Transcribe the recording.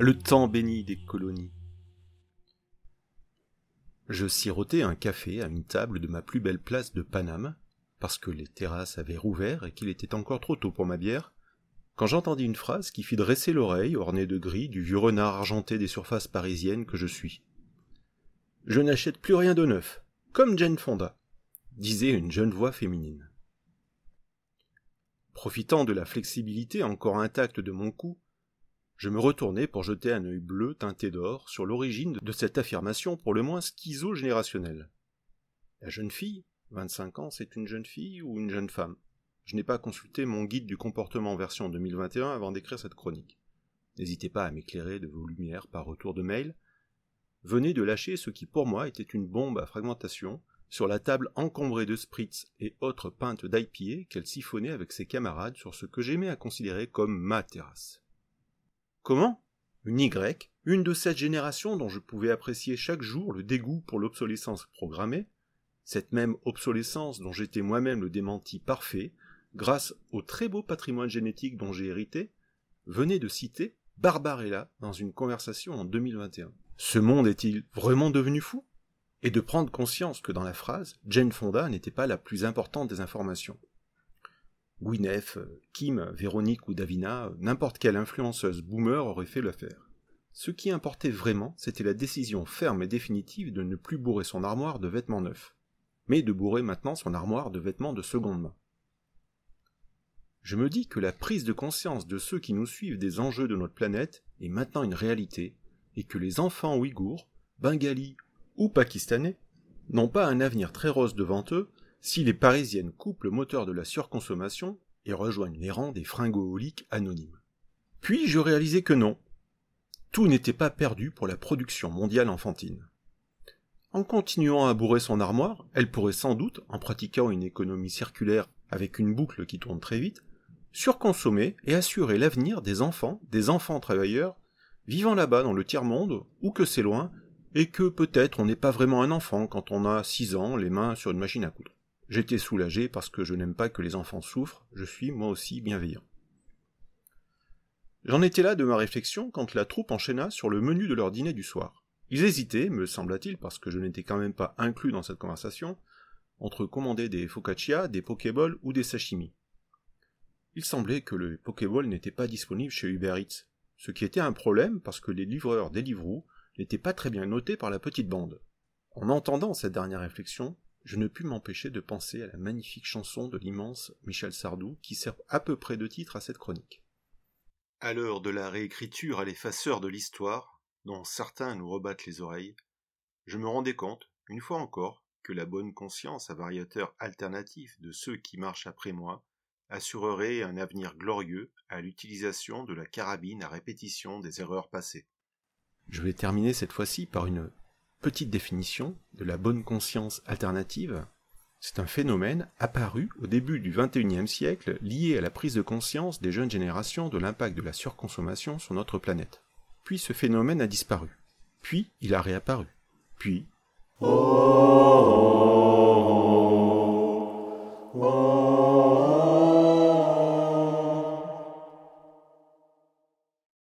le temps béni des colonies. Je sirotais un café à une table de ma plus belle place de Paname, parce que les terrasses avaient rouvert et qu'il était encore trop tôt pour ma bière, quand j'entendis une phrase qui fit dresser l'oreille, ornée de gris, du vieux renard argenté des surfaces parisiennes que je suis. Je n'achète plus rien de neuf, comme Jane Fonda, disait une jeune voix féminine. Profitant de la flexibilité encore intacte de mon cou, je me retournai pour jeter un œil bleu teinté d'or sur l'origine de cette affirmation pour le moins schizo-générationnelle. La jeune fille, 25 ans, c'est une jeune fille ou une jeune femme? Je n'ai pas consulté mon guide du comportement version 2021 avant d'écrire cette chronique. N'hésitez pas à m'éclairer de vos lumières par retour de mail. Venez de lâcher ce qui pour moi était une bombe à fragmentation sur la table encombrée de spritz et autres pintes d'IPA qu'elle siphonnait avec ses camarades sur ce que j'aimais à considérer comme ma terrasse. Comment? Une Y, une de cette génération dont je pouvais apprécier chaque jour le dégoût pour l'obsolescence programmée, cette même obsolescence dont j'étais moi-même le démenti parfait, grâce au très beau patrimoine génétique dont j'ai hérité, venait de citer Barbarella dans une conversation en 2021. Ce monde est-il vraiment devenu fou? Et de prendre conscience que dans la phrase, Jane Fonda n'était pas la plus importante des informations. Gwyneth, Kim, Véronique ou Davina, n'importe quelle influenceuse boomer aurait fait l'affaire. Ce qui importait vraiment, c'était la décision ferme et définitive de ne plus bourrer son armoire de vêtements neufs, mais de bourrer maintenant son armoire de vêtements de seconde main. Je me dis que la prise de conscience de ceux qui nous suivent des enjeux de notre planète est maintenant une réalité, et que les enfants ouïghours, bengalis ou pakistanais n'ont pas un avenir très rose devant eux si les Parisiennes coupent le moteur de la surconsommation et rejoignent les rangs des fringoholiques anonymes. Puis je réalisai que non. Tout n'était pas perdu pour la production mondiale enfantine. En continuant à bourrer son armoire, elle pourrait sans doute, en pratiquant une économie circulaire avec une boucle qui tourne très vite, surconsommer et assurer l'avenir des enfants, des enfants travailleurs, vivant là-bas dans le tiers-monde, ou que c'est loin, et que peut-être on n'est pas vraiment un enfant quand on a six ans, les mains sur une machine à coudre. J'étais soulagé parce que je n'aime pas que les enfants souffrent, je suis moi aussi bienveillant. J'en étais là de ma réflexion quand la troupe enchaîna sur le menu de leur dîner du soir. Ils hésitaient, me sembla-t-il, parce que je n'étais quand même pas inclus dans cette conversation, entre commander des focaccia, des pokéballs ou des sashimi. Il semblait que le pokéball n'était pas disponible chez Uber ce qui était un problème parce que les livreurs Deliveroo n'étaient pas très bien notés par la petite bande. En entendant cette dernière réflexion, je ne pus m'empêcher de penser à la magnifique chanson de l'immense Michel Sardou qui sert à peu près de titre à cette chronique. À l'heure de la réécriture à l'effaceur de l'histoire, dont certains nous rebattent les oreilles, je me rendais compte, une fois encore, que la bonne conscience à variateur alternatif de ceux qui marchent après moi assurerait un avenir glorieux à l'utilisation de la carabine à répétition des erreurs passées. Je vais terminer cette fois-ci par une petite définition de la bonne conscience alternative. C'est un phénomène apparu au début du XXIe siècle lié à la prise de conscience des jeunes générations de l'impact de la surconsommation sur notre planète. Puis ce phénomène a disparu. Puis il a réapparu. Puis... Oh